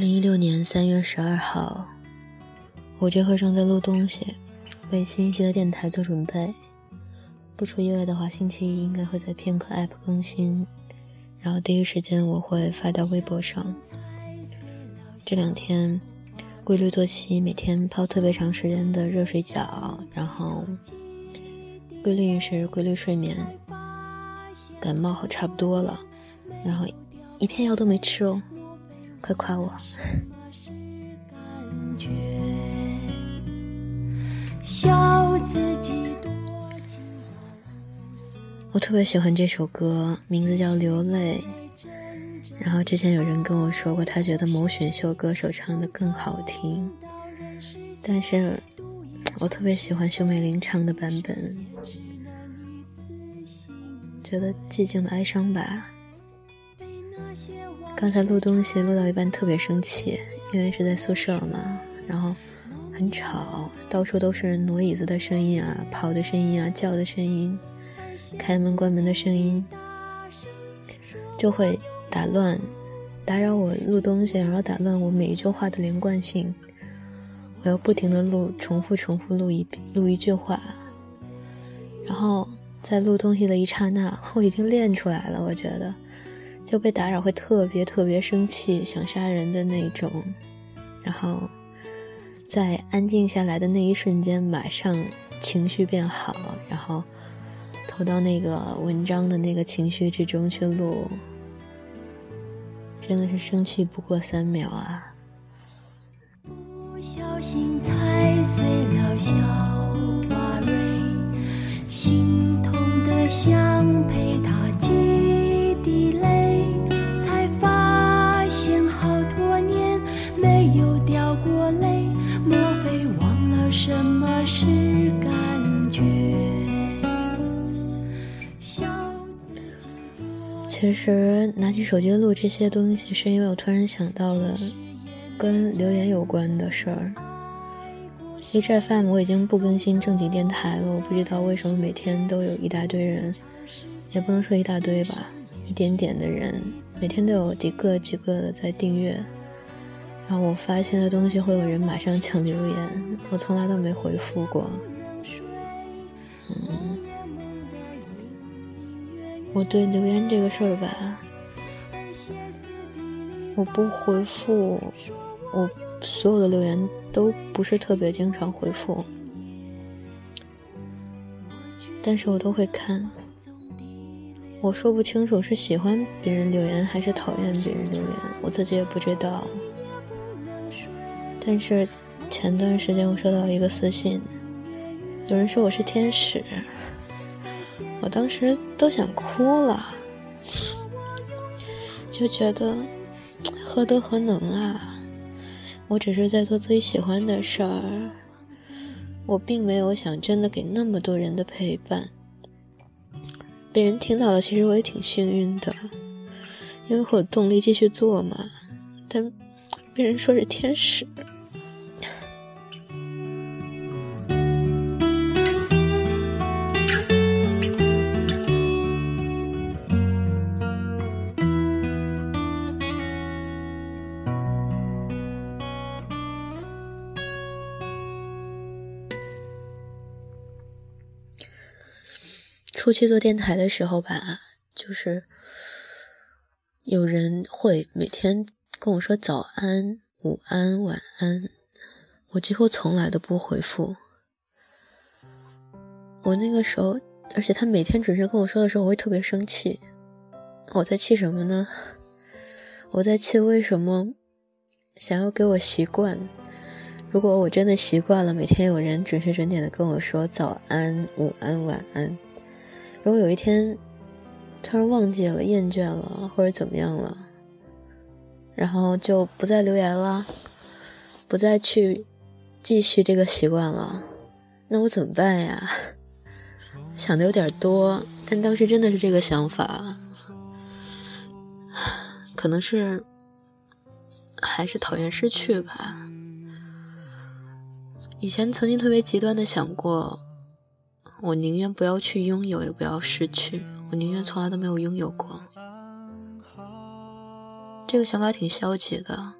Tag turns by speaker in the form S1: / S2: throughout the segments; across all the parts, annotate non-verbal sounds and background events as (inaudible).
S1: 零一六年三月十二号，我这会正在录东西，为新一期的电台做准备。不出意外的话，星期一应该会在片刻 App 更新，然后第一时间我会发到微博上。这两天规律作息，每天泡特别长时间的热水脚，然后规律饮食、规律睡眠，感冒好差不多了，然后一片药都没吃哦。快夸我！我特别喜欢这首歌，名字叫《流泪》。然后之前有人跟我说过，他觉得某选秀歌手唱的更好听，但是我特别喜欢熊美玲唱的版本，觉得寂静的哀伤吧。刚才录东西录到一半特别生气，因为是在宿舍嘛，然后很吵，到处都是挪椅子的声音啊、跑的声音啊、叫的声音、开门关门的声音，就会打乱、打扰我录东西，然后打乱我每一句话的连贯性。我要不停的录，重复、重复录一录一句话，然后在录东西的一刹那，(laughs) 我已经练出来了，我觉得。就被打扰会特别特别生气，想杀人的那种，然后在安静下来的那一瞬间，马上情绪变好，然后投到那个文章的那个情绪之中去录，真的是生气不过三秒啊！不小心踩碎了小拿起手机录这些东西，是因为我突然想到了跟留言有关的事儿。荔枝 FM 我已经不更新正经电台了，我不知道为什么每天都有一大堆人，也不能说一大堆吧，一点点的人，每天都有几个几个的在订阅。然后我发现的东西会有人马上抢留言，我从来都没回复过。嗯，我对留言这个事儿吧，我不回复，我所有的留言都不是特别经常回复，但是我都会看。我说不清楚是喜欢别人留言还是讨厌别人留言，我自己也不知道。但是前段时间我收到一个私信，有人说我是天使，我当时都想哭了，就觉得何德何能啊！我只是在做自己喜欢的事儿，我并没有想真的给那么多人的陪伴。被人听到了，其实我也挺幸运的，因为我有动力继续做嘛。但被人说是天使。初期做电台的时候吧，就是有人会每天跟我说早安、午安、晚安，我几乎从来都不回复。我那个时候，而且他每天准时跟我说的时候，我会特别生气。我在气什么呢？我在气为什么想要给我习惯？如果我真的习惯了每天有人准时准点的跟我说早安、午安、晚安。如果有一天突然忘记了、厌倦了或者怎么样了，然后就不再留言了，不再去继续这个习惯了，那我怎么办呀？想的有点多，但当时真的是这个想法，可能是还是讨厌失去吧。以前曾经特别极端的想过。我宁愿不要去拥有，也不要失去。我宁愿从来都没有拥有过。这个想法挺消极的。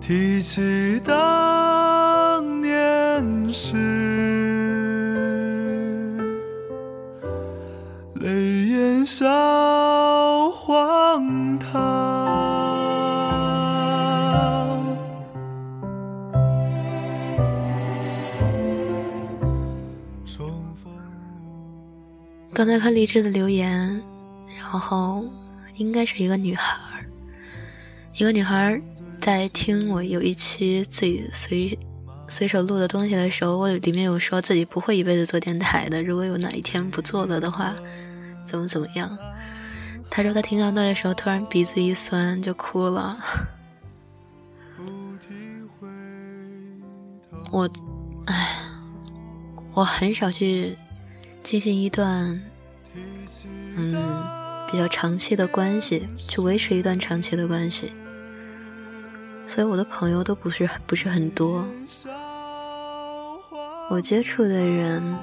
S2: 提起当年事，泪眼下。
S1: 刚才看励志的留言，然后应该是一个女孩儿，一个女孩儿在听我有一期自己随随手录的东西的时候，我里面有说自己不会一辈子做电台的，如果有哪一天不做了的话，怎么怎么样？她说她听到那的时候，突然鼻子一酸就哭了。我，唉，我很少去。进行一段，嗯，比较长期的关系，去维持一段长期的关系，所以我的朋友都不是不是很多。我接触的人，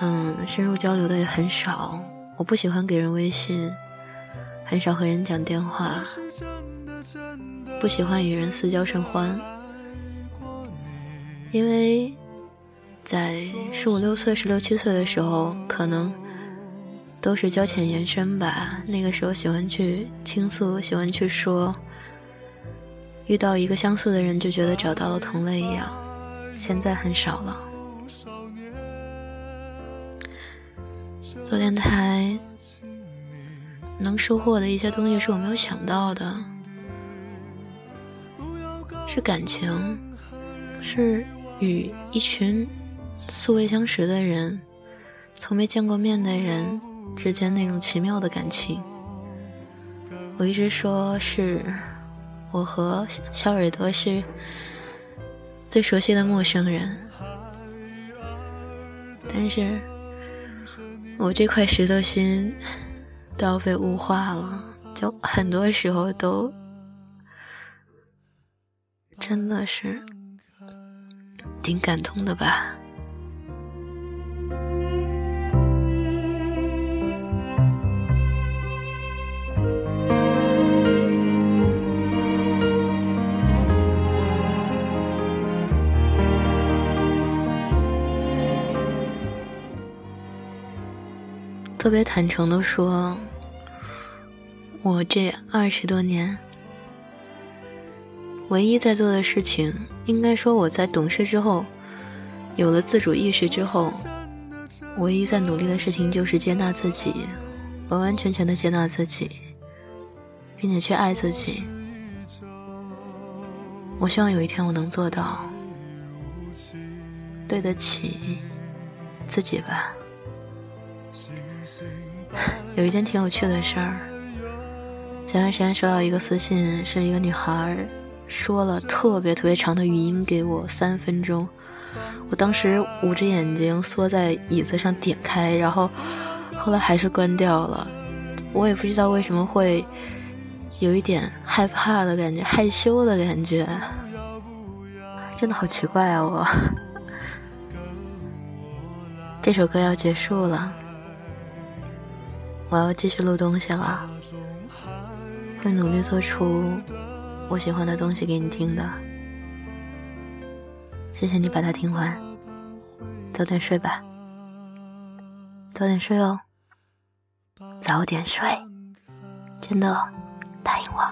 S1: 嗯，深入交流的也很少。我不喜欢给人微信，很少和人讲电话，不喜欢与人私交甚欢，因为。在十五六岁、十六七岁的时候，可能都是交浅言深吧。那个时候喜欢去倾诉，喜欢去说，遇到一个相似的人就觉得找到了同类一样。现在很少了。做电台能收获的一些东西是我没有想到的，是感情，是与一群。素未相识的人，从没见过面的人之间那种奇妙的感情，我一直说是我和小耳朵是最熟悉的陌生人，但是我这块石头心都要被雾化了，就很多时候都真的是挺感动的吧。特别坦诚的说，我这二十多年，唯一在做的事情，应该说我在懂事之后，有了自主意识之后，唯一在努力的事情就是接纳自己，完完全全的接纳自己，并且去爱自己。我希望有一天我能做到，对得起自己吧。有一件挺有趣的事儿，前段时间收到一个私信，是一个女孩说了特别特别长的语音给我，三分钟。我当时捂着眼睛缩在椅子上点开，然后后来还是关掉了。我也不知道为什么会有一点害怕的感觉，害羞的感觉，真的好奇怪啊！我 (laughs) 这首歌要结束了。我要继续录东西了，会努力做出我喜欢的东西给你听的。谢谢你把它听完，早点睡吧，早点睡哦，早点睡，真的答应我。